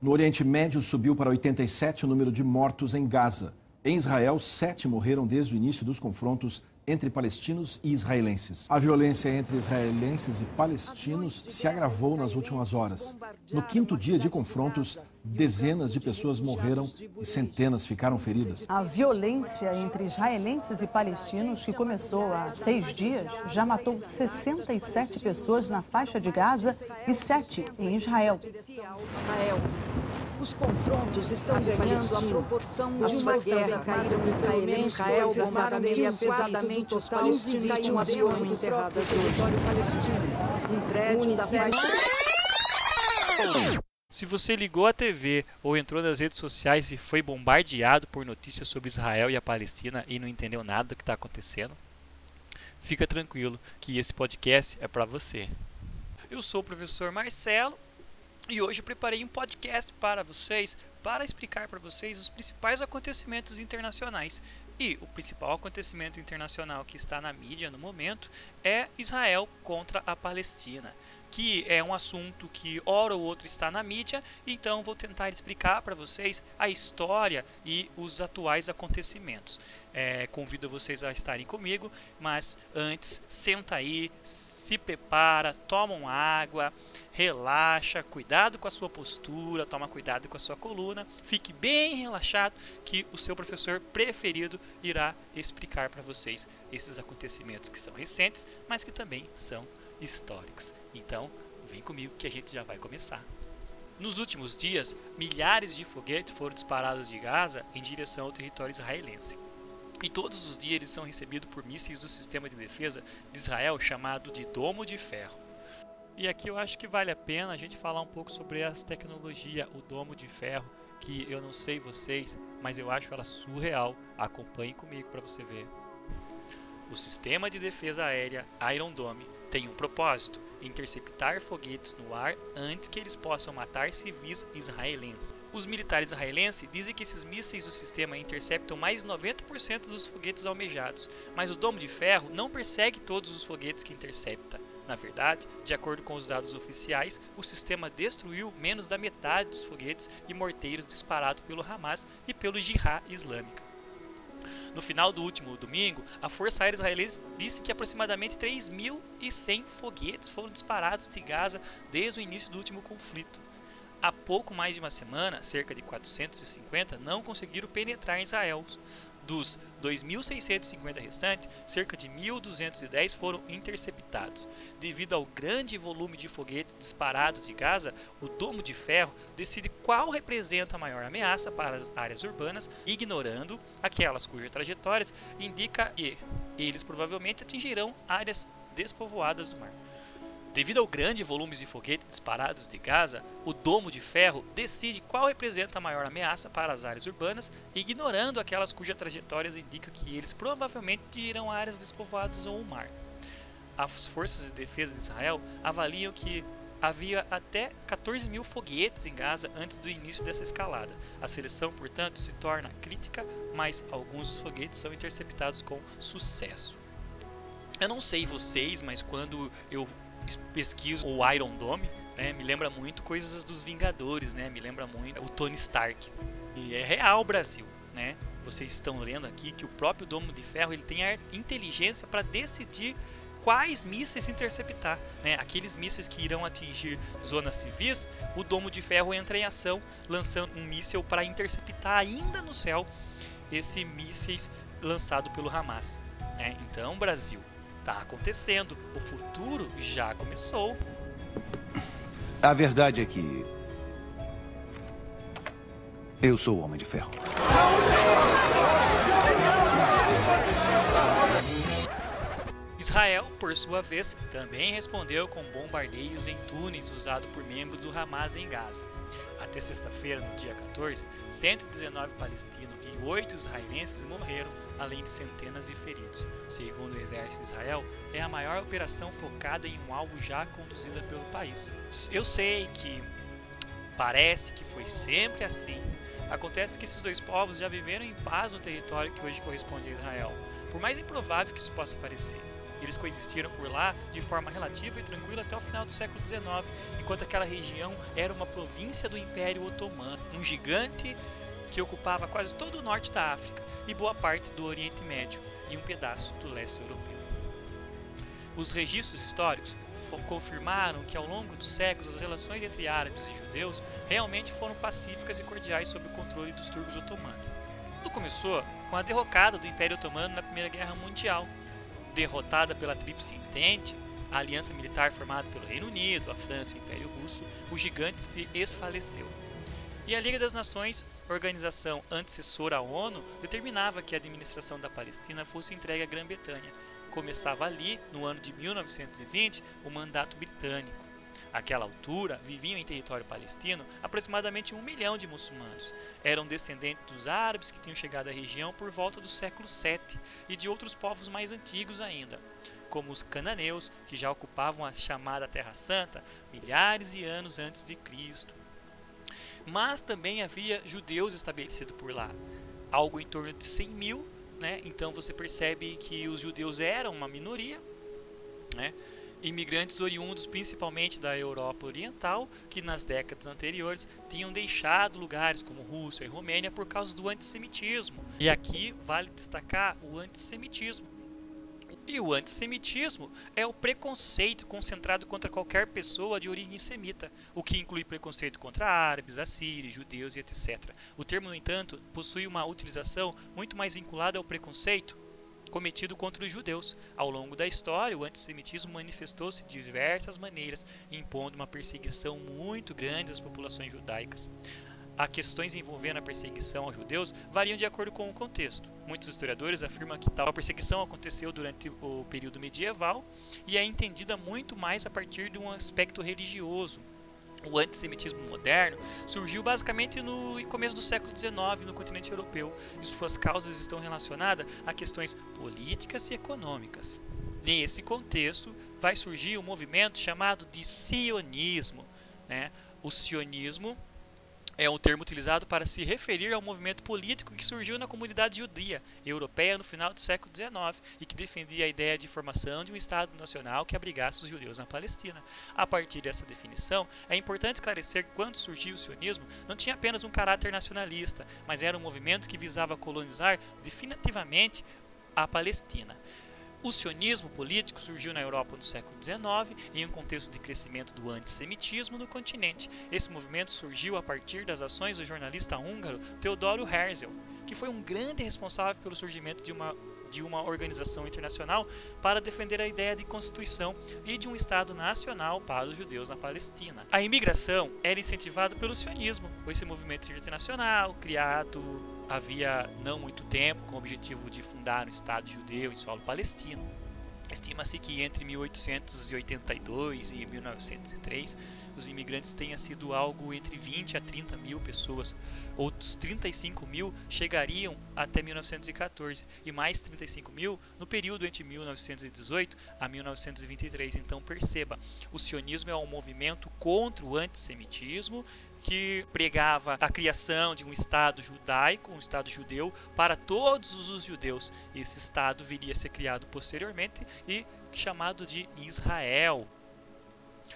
No Oriente Médio subiu para 87 o número de mortos em Gaza. Em Israel, sete morreram desde o início dos confrontos entre palestinos e israelenses. A violência entre israelenses e palestinos se agravou nas últimas horas. No quinto dia de confrontos, dezenas de pessoas morreram e centenas ficaram feridas. A violência entre israelenses e palestinos, que começou há seis dias, já matou 67 pessoas na faixa de Gaza e sete em Israel. Israel. Os confrontos estão ganhando a proporção de uma guerra. Caíram israelenses, Israel bombardeia pesadamente os palestinos e umas foram enterradas no território palestino. Um prédio da se você ligou a TV ou entrou nas redes sociais e foi bombardeado por notícias sobre Israel e a Palestina e não entendeu nada do que está acontecendo, fica tranquilo que esse podcast é para você. Eu sou o professor Marcelo e hoje preparei um podcast para vocês para explicar para vocês os principais acontecimentos internacionais. E o principal acontecimento internacional que está na mídia no momento é Israel contra a Palestina que é um assunto que hora ou outra está na mídia, então vou tentar explicar para vocês a história e os atuais acontecimentos. É, convido vocês a estarem comigo, mas antes, senta aí, se prepara, toma uma água, relaxa, cuidado com a sua postura, toma cuidado com a sua coluna, fique bem relaxado que o seu professor preferido irá explicar para vocês esses acontecimentos que são recentes, mas que também são históricos. Então, vem comigo que a gente já vai começar. Nos últimos dias, milhares de foguetes foram disparados de Gaza em direção ao território israelense. E todos os dias eles são recebidos por mísseis do sistema de defesa de Israel chamado de Domo de Ferro. E aqui eu acho que vale a pena a gente falar um pouco sobre essa tecnologia, o Domo de Ferro, que eu não sei vocês, mas eu acho ela surreal. Acompanhe comigo para você ver. O sistema de defesa aérea Iron Dome tem um propósito: interceptar foguetes no ar antes que eles possam matar civis israelenses. Os militares israelenses dizem que esses mísseis do sistema interceptam mais de 90% dos foguetes almejados, mas o Domo de Ferro não persegue todos os foguetes que intercepta. Na verdade, de acordo com os dados oficiais, o sistema destruiu menos da metade dos foguetes e morteiros disparados pelo Hamas e pelo Jihad Islâmica. No final do último domingo, a Força Aérea Israelense disse que aproximadamente 3.100 foguetes foram disparados de Gaza desde o início do último conflito. Há pouco mais de uma semana, cerca de 450 não conseguiram penetrar em Israel. Dos 2.650 restantes, cerca de 1.210 foram interceptados. Devido ao grande volume de foguetes disparados de Gaza, o Domo de Ferro decide qual representa a maior ameaça para as áreas urbanas, ignorando aquelas cujas trajetórias indica que eles provavelmente atingirão áreas despovoadas do mar. Devido ao grande volume de foguetes disparados de Gaza, o Domo de Ferro decide qual representa a maior ameaça para as áreas urbanas, ignorando aquelas cujas trajetórias indicam que eles provavelmente atingirão áreas despovoadas ou o mar. As forças de defesa de Israel avaliam que havia até 14 mil foguetes em Gaza antes do início dessa escalada. A seleção, portanto, se torna crítica, mas alguns dos foguetes são interceptados com sucesso. Eu não sei vocês, mas quando eu pesquiso o Iron Dome, né, me lembra muito coisas dos Vingadores, né? Me lembra muito o Tony Stark. E é real, Brasil, né? Vocês estão lendo aqui que o próprio Domo de Ferro ele tem a inteligência para decidir quais mísseis interceptar. Né? Aqueles mísseis que irão atingir zonas civis, o Domo de Ferro entra em ação, lançando um míssil para interceptar ainda no céu esse mísseis lançado pelo Hamas. Né? Então, Brasil, está acontecendo. O futuro já começou. A verdade é que. Eu sou o Homem de Ferro. Israel, por sua vez, também respondeu com bombardeios em túneis usados por membros do Hamas em Gaza. Até sexta-feira, no dia 14, 119 palestinos e 8 israelenses morreram, além de centenas de feridos. Segundo o exército de Israel, é a maior operação focada em um alvo já conduzida pelo país. Eu sei que parece que foi sempre assim. Acontece que esses dois povos já viveram em paz no território que hoje corresponde a Israel, por mais improvável que isso possa parecer. Eles coexistiram por lá de forma relativa e tranquila até o final do século XIX, enquanto aquela região era uma província do Império Otomano, um gigante que ocupava quase todo o norte da África e boa parte do Oriente Médio e um pedaço do leste europeu. Os registros históricos confirmaram que ao longo dos séculos as relações entre árabes e judeus realmente foram pacíficas e cordiais sob o controle dos turcos otomanos. Tudo começou com a derrocada do Império Otomano na Primeira Guerra Mundial. Derrotada pela Tríplice Entente, a aliança militar formada pelo Reino Unido, a França e o Império Russo, o gigante se esfaleceu. E a Liga das Nações, organização antecessora à ONU, determinava que a administração da Palestina fosse entregue à Grã-Bretanha. Começava ali, no ano de 1920, o mandato britânico. Àquela altura, viviam em território palestino aproximadamente um milhão de muçulmanos. Eram descendentes dos árabes que tinham chegado à região por volta do século VII e de outros povos mais antigos ainda, como os cananeus, que já ocupavam a chamada Terra Santa milhares de anos antes de Cristo. Mas também havia judeus estabelecidos por lá, algo em torno de 100 mil, né? então você percebe que os judeus eram uma minoria. Né? Imigrantes oriundos principalmente da Europa Oriental, que nas décadas anteriores tinham deixado lugares como Rússia e Romênia por causa do antissemitismo. E aqui vale destacar o antissemitismo. E o antissemitismo é o preconceito concentrado contra qualquer pessoa de origem semita, o que inclui preconceito contra árabes, assírios, judeus e etc. O termo, no entanto, possui uma utilização muito mais vinculada ao preconceito cometido contra os judeus. Ao longo da história, o antissemitismo manifestou-se de diversas maneiras, impondo uma perseguição muito grande às populações judaicas. As questões envolvendo a perseguição aos judeus variam de acordo com o contexto. Muitos historiadores afirmam que tal perseguição aconteceu durante o período medieval e é entendida muito mais a partir de um aspecto religioso, o antissemitismo moderno surgiu basicamente no começo do século XIX no continente europeu e suas causas estão relacionadas a questões políticas e econômicas. Nesse contexto, vai surgir um movimento chamado de sionismo. Né? O sionismo é um termo utilizado para se referir ao movimento político que surgiu na comunidade judia europeia no final do século XIX e que defendia a ideia de formação de um Estado nacional que abrigasse os judeus na Palestina. A partir dessa definição, é importante esclarecer que quando surgiu o sionismo, não tinha apenas um caráter nacionalista, mas era um movimento que visava colonizar definitivamente a Palestina. O sionismo político surgiu na Europa no século XIX em um contexto de crescimento do antissemitismo no continente. Esse movimento surgiu a partir das ações do jornalista húngaro Teodoro Herzl, que foi um grande responsável pelo surgimento de uma de uma organização internacional para defender a ideia de constituição e de um Estado nacional para os judeus na Palestina. A imigração era incentivada pelo sionismo, esse movimento internacional criado havia não muito tempo com o objetivo de fundar um Estado judeu em solo palestino. Estima-se que entre 1882 e 1903 os imigrantes tenha sido algo entre 20 a 30 mil pessoas. Outros 35 mil chegariam até 1914 e mais 35 mil no período entre 1918 a 1923. Então perceba, o sionismo é um movimento contra o antissemitismo que pregava a criação de um Estado judaico, um Estado judeu, para todos os judeus. Esse Estado viria a ser criado posteriormente e chamado de Israel.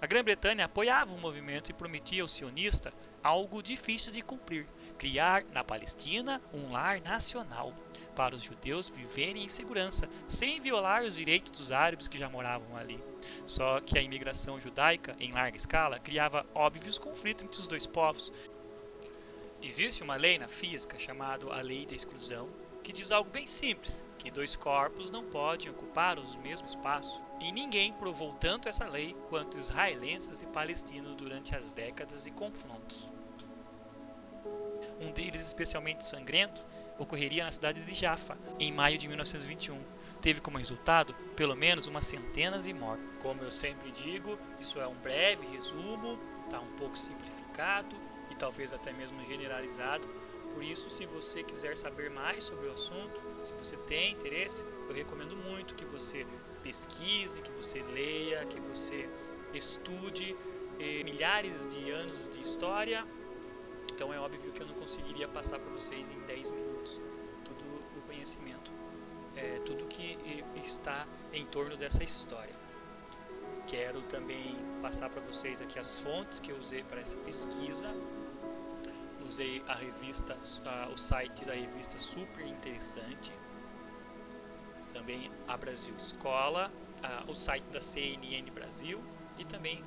A Grã-Bretanha apoiava o movimento e prometia ao sionista algo difícil de cumprir: criar na Palestina um lar nacional para os judeus viverem em segurança, sem violar os direitos dos árabes que já moravam ali. Só que a imigração judaica, em larga escala, criava óbvios conflitos entre os dois povos. Existe uma lei na física chamada a lei da exclusão, que diz algo bem simples, que dois corpos não podem ocupar o mesmo espaço. E ninguém provou tanto essa lei quanto israelenses e palestinos durante as décadas de confrontos. Um deles especialmente sangrento ocorreria na cidade de Jaffa, em maio de 1921. Teve como resultado, pelo menos, umas centenas de mortos. Como eu sempre digo, isso é um breve resumo, está um pouco simplificado e talvez até mesmo generalizado. Por isso, se você quiser saber mais sobre o assunto, se você tem interesse, eu recomendo muito que você pesquise, que você leia, que você estude eh, milhares de anos de história então é óbvio que eu não conseguiria passar para vocês em 10 minutos todo o conhecimento. é, tudo que está em torno dessa história. Quero também passar para vocês aqui as fontes que eu usei para essa pesquisa. Usei a revista, o site da revista Super Interessante, também a Brasil Escola, o site da CNN Brasil e também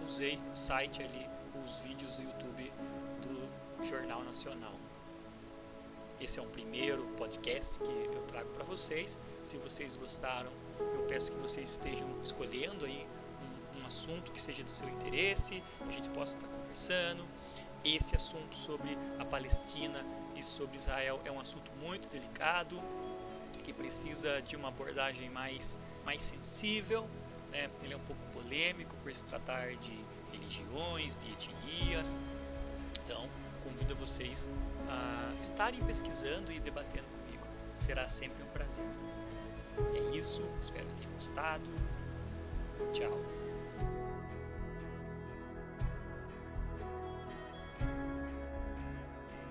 usei o site ali, os vídeos do YouTube do Jornal Nacional. Esse é um primeiro podcast que eu trago para vocês. Se vocês gostaram, eu peço que vocês estejam escolhendo aí um, um assunto que seja do seu interesse, a gente possa estar conversando. Esse assunto sobre a Palestina e sobre Israel é um assunto muito delicado, que precisa de uma abordagem mais, mais sensível. Né? Ele é um pouco polêmico por se tratar de religiões, de etnias. Então, convido vocês a estarem pesquisando e debatendo comigo. Será sempre um prazer. É isso, espero que tenham gostado. Tchau.